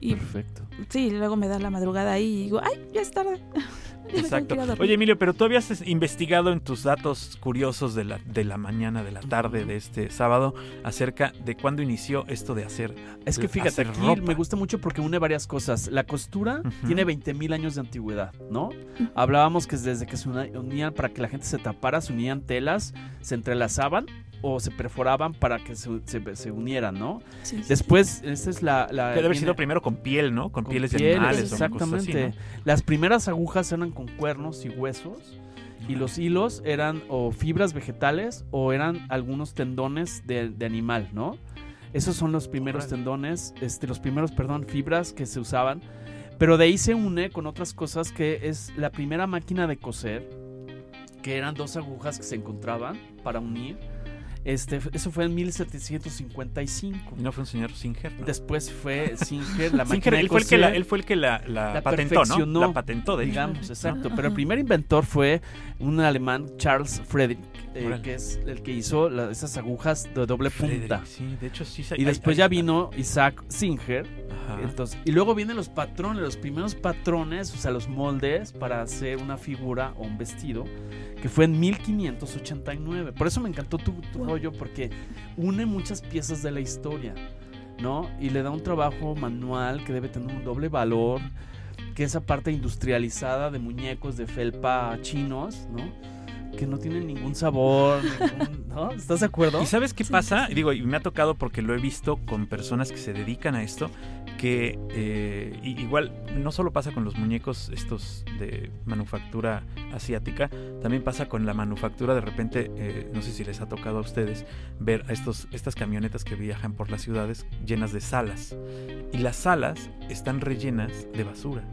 Y Perfecto. sí, luego me da la madrugada ahí y digo, ay, ya es tarde. Exacto. Oye, Emilio, pero tú habías es- investigado en tus datos curiosos de la, de la mañana, de la tarde de este sábado, acerca de cuándo inició esto de hacer. Es que fíjate, aquí ropa. me gusta mucho porque une varias cosas. La costura Ujú. tiene 20.000 años de antigüedad, ¿no? Hablábamos que desde que se unían para que la gente se tapara, se unían telas, se entrelazaban o se perforaban para que se, se- se unieran, ¿no? Sí, sí, Después, esta es la... la Que debe haber sido primero con piel, ¿no? Con, con pieles de animales. o así, Exactamente. Las primeras agujas eran con cuernos y huesos. Y los hilos eran o fibras vegetales o eran algunos tendones de, de animal, ¿no? Esos son los primeros tendones, este, los primeros, perdón, fibras que se usaban. Pero de ahí se une con otras cosas que es la primera máquina de coser, que eran dos agujas que se encontraban para unir. Este, eso fue en 1755. Y no fue un señor Singer. ¿no? Después fue Singer, la Singer, máquina de él, fue el que la, él fue el que la, la La patentó, ¿no? La patentó, de hecho. digamos, exacto. Ajá. Pero el primer inventor fue un alemán, Charles Frederick, eh, que es el que hizo la- esas agujas de doble Frederick, punta. Sí, de hecho sí. Y después ya vino Isaac Singer. Ajá. Entonces, y luego vienen los patrones, los primeros patrones, o sea, los moldes para hacer una figura o un vestido, que fue en 1589. Por eso me encantó tu, tu Wow. rollo, porque une muchas piezas de la historia, ¿no? Y le da un trabajo manual que debe tener un doble valor, que esa parte industrializada de muñecos de felpa chinos, ¿no? Que no tienen ningún sabor, ningún- ¿no? ¿Estás de acuerdo? ¿Y sabes qué Sí, pasa? Digo, y me ha tocado porque lo he visto con personas que se dedican a esto, que eh, igual no solo pasa con los muñecos estos de manufactura asiática, también pasa con la manufactura de repente, eh, no sé si les ha tocado a ustedes ver a estos, estas camionetas que viajan por las ciudades llenas de salas. Y las salas están rellenas de basura.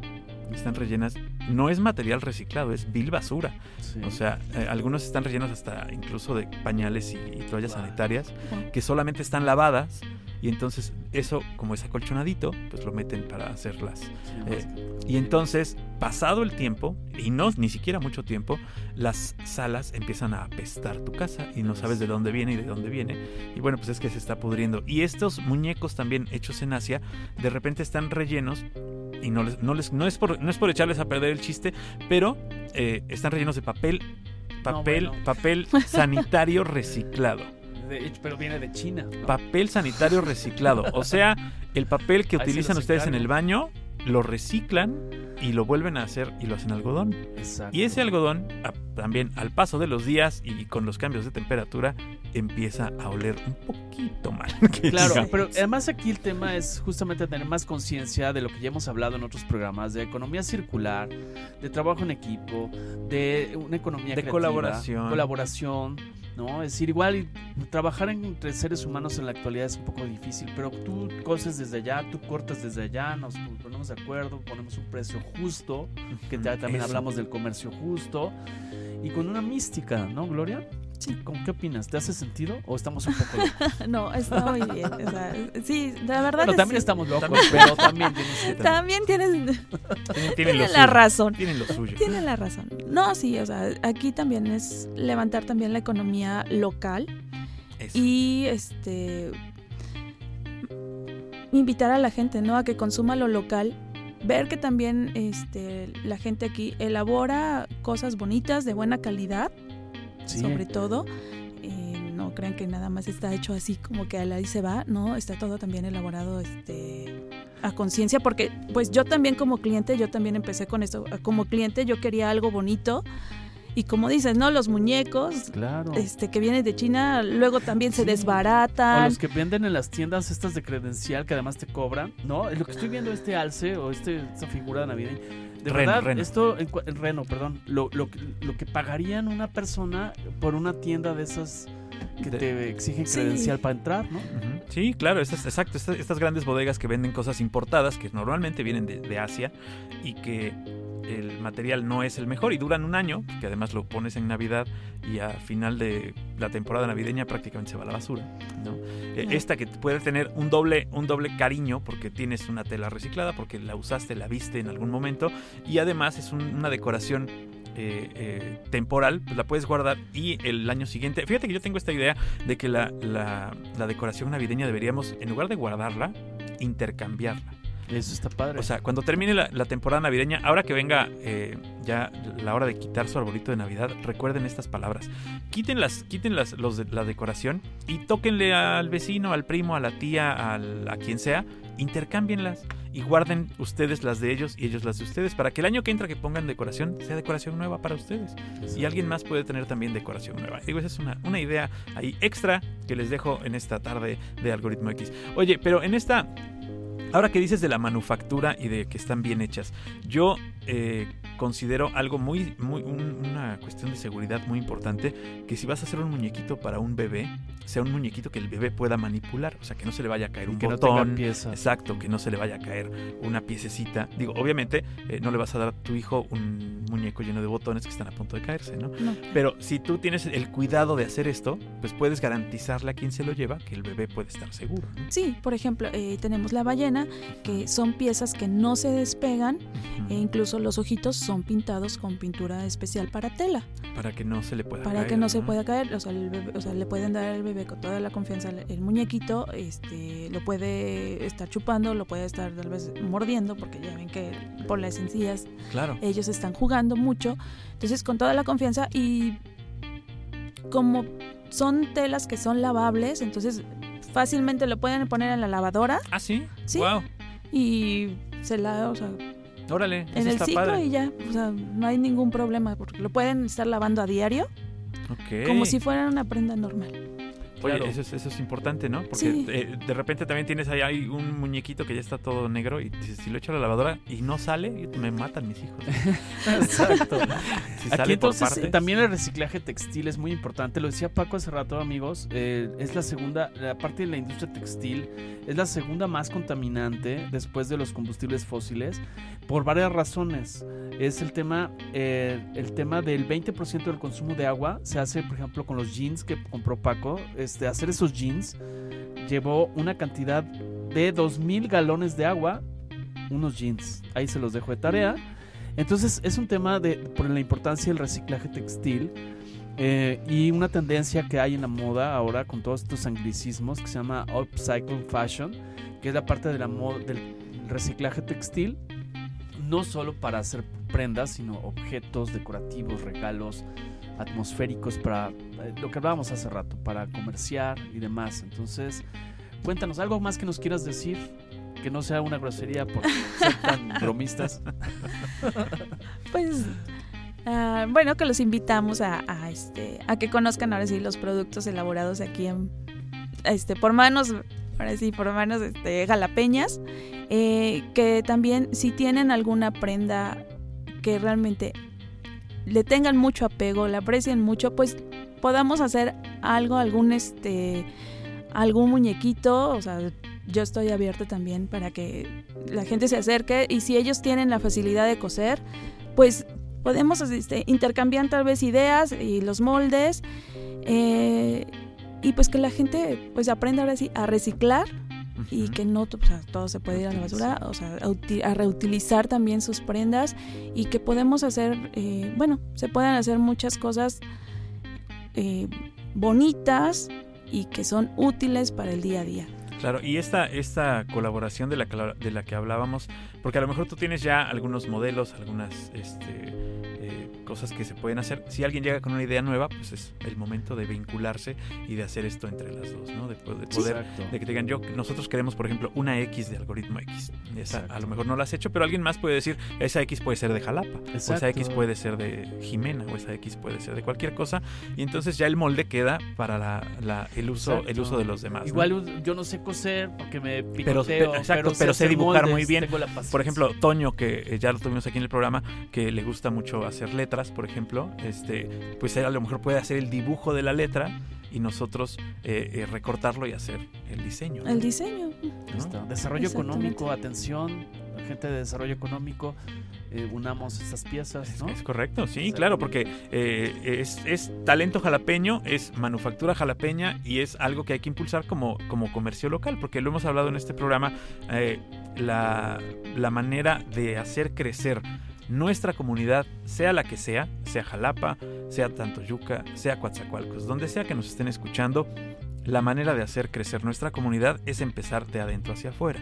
Están rellenas, no es material reciclado, es vil basura. Sí. O sea, eh, algunos están rellenos hasta incluso de pañales y, y toallas Wow. sanitarias que solamente están lavadas y entonces eso, como es acolchonadito, pues lo meten para hacerlas. Sí, eh, Y entonces, pasado el tiempo, y no ni siquiera mucho tiempo, las salas empiezan a apestar tu casa y no sabes de dónde viene y de dónde viene. Y bueno, pues es que se está pudriendo. Y estos muñecos también hechos en Asia, de repente están rellenos y no les, no les, no es por, no es por echarles a perder el chiste, pero eh, están rellenos de papel, papel, bueno. papel sanitario reciclado. de hecho, pero viene de China. ¿no? Papel sanitario reciclado. O sea, el papel que Ahí utilizan ustedes en el baño, lo reciclan y lo vuelven a hacer y lo hacen algodón. Exacto. Y ese algodón, a- también al paso de los días y con los cambios de temperatura, empieza a oler un poquito mal. Claro, digamos. pero además aquí el tema es justamente tener más conciencia de lo que ya hemos hablado en otros programas, de economía circular, de trabajo en equipo, de una economía De creativa, colaboración. colaboración, ¿no? Es decir, igual trabajar entre seres humanos en la actualidad es un poco difícil, pero tú coses desde allá, tú cortas desde allá, nos ponemos de acuerdo, ponemos un precio justo, que ya también Eso. hablamos del comercio justo, y con una mística, ¿no, Gloria? Sí. ¿Con qué opinas? ¿Te hace sentido o estamos un poco locos? No, está muy bien. o sea, sí, la verdad Bueno, es también sí. estamos locos, También. pero también tiene su- También tienes, Tienen, la suyo. razón. Tienen lo suyo. Tienen la razón. No, sí, o sea, aquí también es levantar también la economía local Eso. y este invitar a la gente, ¿no? A que consuma lo local, ver que también este la gente aquí elabora cosas bonitas de buena calidad, Sí. sobre todo. Eh, no crean que nada más está hecho así como que ahí se va, no, está todo también elaborado este a conciencia porque pues yo también como cliente, yo también empecé con esto, como cliente yo quería algo bonito Y como dices, ¿no? Los muñecos Claro. este que vienen de China luego también se. O desbaratan. los que venden en las tiendas estas de credencial que además te cobran, ¿no? Lo que estoy viendo este alce o este, esta figura navideña. De Reno, verdad, reno. esto, en, en Reno, perdón, lo, lo, que- lo que pagarían una persona por una tienda de esas que De- te exigen Sí. credencial para entrar, ¿no? Sí, claro, estas, exacto. Estas, estas grandes bodegas que venden cosas importadas, que normalmente vienen de, de Asia y que el material no es el mejor y duran un año, que además lo pones en Navidad y a final de la temporada navideña prácticamente se va a la basura. ¿no? Eh, Claro. Esta que puede tener un doble, un doble cariño porque tienes una tela reciclada, porque la usaste, la viste en algún momento y además es un- una decoración eh, eh, temporal, pues la puedes guardar y el año siguiente. Fíjate que yo tengo esta idea de que la, la- la decoración navideña deberíamos, en lugar de guardarla, intercambiarla. Eso está padre. O sea, cuando termine la, la temporada navideña, ahora que venga eh, ya la hora de quitar su arbolito de Navidad, recuerden estas palabras. Quiten, las, quiten las, los de, la decoración y tóquenle al vecino, al primo, a la tía, al- a quien sea, intercámbienlas y guarden ustedes las de ellos y ellos las de ustedes para que el año que entra que pongan decoración sea decoración nueva para ustedes. Y alguien más puede tener también decoración nueva. Digo, esa es una, una idea ahí extra que les dejo en esta tarde de Algoritmo X. Oye, pero en esta... Ahora que dices de la manufactura y de que están bien hechas, yo eh, considero algo muy, muy un- una cuestión de seguridad muy importante que si vas a hacer un muñequito para un bebé, sea un muñequito que el bebé pueda manipular, o sea que no se le vaya a caer un que no tenga botón. Exacto, que no se le vaya a caer una piececita. Digo, obviamente eh, no le vas a dar a tu hijo un muñeco lleno de botones que están a punto de caerse, ¿no? No. Pero si tú tienes el cuidado de hacer esto, pues puedes garantizarle a quien se lo lleva que el bebé puede estar seguro. ¿no? Sí, por ejemplo, eh, tenemos la ballena, que son piezas que no se despegan e incluso los ojitos son pintados con pintura especial para tela, Para que no se le pueda para caer, que no se pueda caer. O sea, el bebé- o sea, le pueden dar al bebé con toda la confianza el, el muñequito, este, lo puede estar chupando, lo puede estar tal vez mordiendo, porque ya ven que por las encías Claro. ellos están jugando mucho. Entonces, con toda la confianza y como son telas que son lavables, entonces fácilmente lo pueden poner en la lavadora Ah, sí. Sí. Wow. y se la, o sea, Órale. en eso el está ciclo padre. y ya, o sea, no hay ningún problema porque lo pueden estar lavando a diario Ok. como si fuera una prenda normal. Oye, Claro. eso, es, eso es importante, ¿no? Porque Sí. eh, de repente también tienes ahí hay un muñequito que ya está todo negro y dices, si lo echo a la lavadora y no sale, me matan mis hijos. Exacto. Si Aquí sale por entonces partes. también el reciclaje textil es muy importante. Lo decía Paco hace rato, amigos. eh, es la segunda, la parte de la industria textil es la segunda más contaminante después de los combustibles fósiles por varias razones. Es el tema, eh, el tema del 20% del consumo de agua se hace, por ejemplo, con los jeans que compró Paco. Este, hacer esos jeans llevó una cantidad de 2.000 galones de agua. Unos jeans. Ahí se los dejo de tarea. Entonces es un tema de por la importancia del reciclaje textil eh, y una tendencia que hay en la moda ahora con todos estos anglicismos que se llama upcycle fashion, que es la parte de la moda del reciclaje textil, no solo para hacer prendas, sino objetos decorativos, regalos atmosféricos para eh, lo que hablábamos hace rato, para comerciar y demás. Entonces, cuéntanos algo más que nos quieras decir. Que no sea una grosería por ser tan bromistas. Pues ah, bueno, que los invitamos a, a, este a que conozcan ahora sí los productos elaborados aquí en este por manos ahora sí por manos este jalapeñas eh, que también si tienen alguna prenda que realmente le tengan mucho apego, la aprecien mucho, pues podamos hacer algo, algún este algún muñequito, o sea, yo estoy abierta también para que la gente se acerque y si ellos tienen la facilidad de coser, pues podemos este, intercambiar tal vez ideas y los moldes eh, y pues que la gente pues aprenda ahora sí a reciclar y que no o sea, todo se puede ir a la basura, o sea, a, uti- a reutilizar también sus prendas y que podemos hacer, eh, bueno, se pueden hacer muchas cosas eh, bonitas y que son útiles para el día a día. Claro, y esta, esta colaboración de la, de la que hablábamos, porque a lo mejor tú tienes ya algunos modelos, algunas este, eh, cosas que se pueden hacer. Si alguien llega con una idea nueva, pues es el momento de vincularse y de hacer esto entre las dos, ¿no? De, de poder, Exacto. de que te digan, yo, nosotros queremos, por ejemplo, una X de algoritmo X. Esa, Exacto. a lo mejor no la has hecho, pero alguien más puede decir, esa X puede ser de Jalapa, o esa Exacto. X puede ser de Jimena, o esa X puede ser de cualquier cosa. Y entonces ya el molde queda para la, la- el, uso, el Exacto. uso de los demás. ¿no? Igual yo no sé coser porque me Pero- picoteo, pero- exacto, pero sé hacer dibujar moldes, muy bien. Por ejemplo, Toño, que eh, ya lo tuvimos aquí en el programa, que le gusta mucho hacer letras, por ejemplo, este, pues él a lo mejor puede hacer el dibujo de la letra y nosotros eh, eh, recortarlo y hacer el diseño. ¿no? El diseño. Ahí ¿no? está. Desarrollo económico, atención, gente de desarrollo económico, eh, unamos estas piezas, Es, ¿no? es correcto, sí, claro, porque eh, es, es talento jalapeño, es manufactura jalapeña y es algo que hay que impulsar como, como comercio local, porque lo hemos hablado en este programa, eh, la, la manera de hacer crecer nuestra comunidad, sea la que sea, sea Jalapa, sea Tantoyuca, sea Coatzacoalcos, donde sea que nos estén escuchando, la manera de hacer crecer nuestra comunidad es empezar de adentro hacia afuera.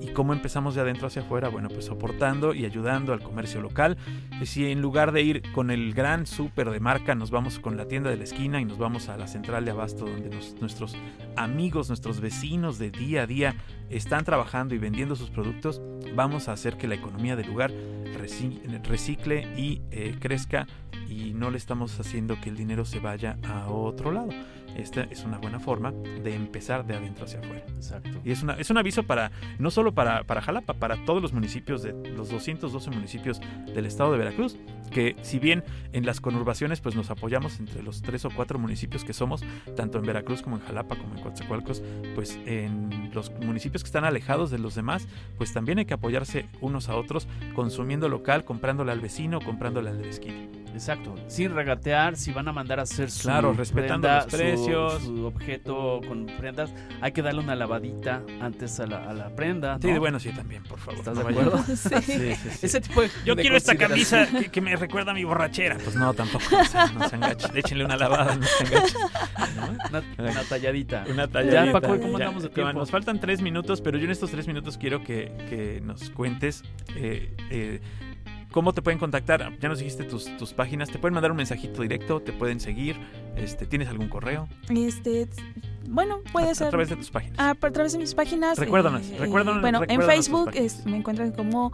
¿Y cómo empezamos de adentro hacia afuera? Bueno, pues soportando y ayudando al comercio local. Si en lugar de ir con el gran súper de marca, nos vamos con la tienda de la esquina y nos vamos a la central de abasto donde nuestros amigos, nuestros vecinos de día a día están trabajando y vendiendo sus productos, vamos a hacer que la economía del lugar reci- recicle y eh, crezca y no le estamos haciendo que el dinero se vaya a otro lado. Esta es una buena forma de empezar de adentro hacia afuera. Exacto. Y es, una, es un aviso para, no solo para, para Jalapa, para todos los municipios, de los 212 municipios del estado de Veracruz, que si bien en las conurbaciones pues nos apoyamos entre los tres o cuatro municipios que somos, tanto en Veracruz como en Jalapa como en Coatzacoalcos, pues en los municipios que están alejados de los demás, pues también hay que apoyarse unos a otros, consumiendo local, comprándole al vecino, comprándole al de la esquina. Exacto, sin regatear, si van a mandar a hacer su Claro, respetando prenda, los su- precios. su, objeto con prendas, hay que darle una lavadita antes a la, a la prenda. Sí, ¿no? bueno, sí, también, por favor. ¿Estás no de acuerdo? Sí. Sí, sí, sí. Ese tipo de Yo de quiero esta camisa que, que me recuerda a mi borrachera. Pues no, tampoco. No. Échenle una lavada, no. ¿No? Una, una talladita. Una talladita. Ya, Paco, ¿cómo Ya, andamos de tiempo? Nos faltan tres minutos, pero yo en estos tres minutos quiero que, que nos cuentes eh, eh, cómo te pueden contactar. Ya nos dijiste tus, tus páginas. Te pueden mandar un mensajito directo, te pueden seguir. Este, ¿Tienes algún correo? Este, bueno, puede a, ser. a través de tus páginas. Ah, a través de mis páginas. Recuérdanos, recuérdanos- Bueno, en recuérdanos Facebook páginas. es- me encuentran como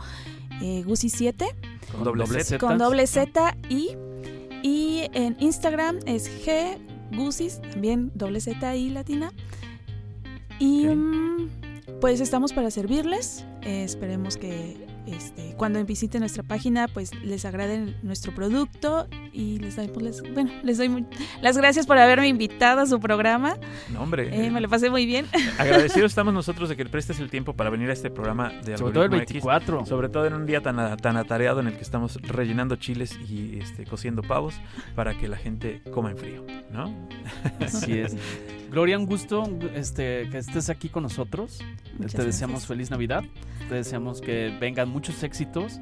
eh, Gusi7 con doble Z. Con doble Z y y en Instagram es G Gusis también doble Z y latina. Y mm, pues estamos para servirles. Eh, esperemos que este, cuando visiten nuestra página pues les agrade nuestro producto y les doy, pues, les- bueno, les doy las gracias por haberme invitado a su programa. No, hombre. Eh, me lo pasé muy bien. Agradecidos estamos nosotros de que prestes el tiempo para venir a este programa de Sobre todo el Algoritmo X. 24. Sobre todo en un día tan, a- tan atareado en el que estamos rellenando chiles y este, cociendo pavos para que la gente coma en frío, ¿no? Así es. Gloria, un gusto este, que estés aquí con nosotros. Muchas Te deseamos gracias. feliz Navidad. Te deseamos que vengan muchos éxitos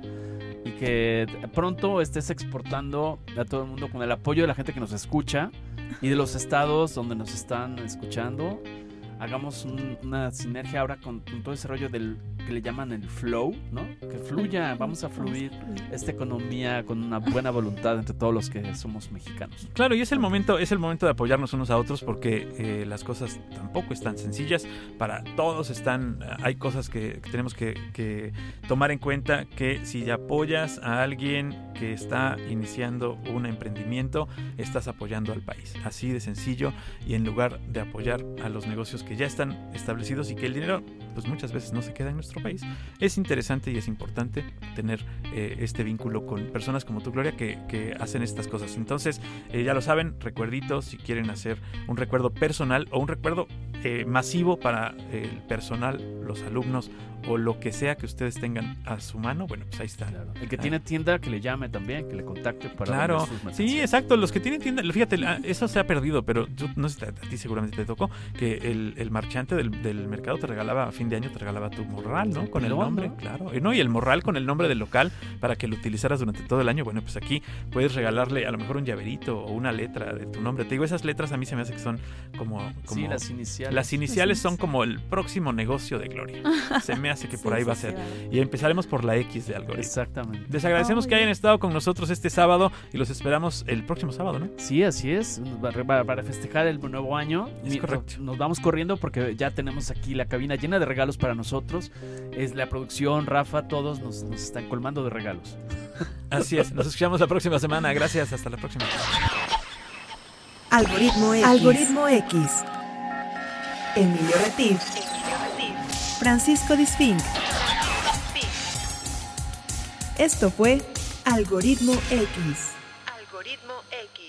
y que pronto estés exportando a todo el mundo con el apoyo de la gente que nos escucha y de los estados donde nos están escuchando. Hagamos un- una sinergia ahora con, con todo ese rollo del que le llaman el flow, ¿no? Que fluya, vamos a fluir esta economía con una buena voluntad entre todos los que somos mexicanos. Claro, y es el momento, es el momento de apoyarnos unos a otros porque eh, las cosas tampoco están sencillas. Para todos están, hay cosas que, que tenemos que, que tomar en cuenta que si apoyas a alguien que está iniciando un emprendimiento, estás apoyando al país. Así de sencillo y en lugar de apoyar a los negocios que ya están establecidos y que el dinero pues muchas veces no se queda en nuestro país, es interesante y es importante tener eh, este vínculo con personas como tú, Gloria, que, que hacen estas cosas. Entonces, eh, ya lo saben, recuerditos, si quieren hacer un recuerdo personal o un recuerdo eh, masivo para el personal, los alumnos o lo que sea que ustedes tengan a su mano, bueno, pues ahí está. El que tiene tienda, que le llame también, que le contacte para Claro, vender sus sí, exacto. Los que tienen tienda, fíjate, ah, eso se ha perdido, pero yo no sé, a a ti seguramente te tocó que el, el marchante del, del mercado te regalaba a fin de año, te regalaba tu morral, ¿no? Con el nombre, ¿no? claro. Y no, y el morral con el nombre del local para que lo utilizaras durante todo el año. Bueno, pues aquí puedes regalarle a lo mejor un llaverito o una letra de tu nombre. Te digo, esas letras a mí se me hace que son como. como Sí, las iniciales. las iniciales son como el próximo negocio de Gloria. Se me me hace que por ahí va a ser. Y empezaremos por la X de algoritmo. Exactamente. Les agradecemos Ah, que hayan bien. estado con nosotros este sábado y los esperamos el próximo sábado, ¿no? Sí, así es. Para, para festejar el nuevo año. Es correcto. Nos vamos corriendo porque ya tenemos aquí la cabina llena de regalos para nosotros. Es la producción, Rafa, todos nos, nos están colmando de regalos. Así es. Nos escuchamos la próxima semana. Gracias. Hasta la próxima. Algoritmo X. Algoritmo X. Emilio Retif. Francisco Disfink. Esto fue Algoritmo X. Algoritmo X.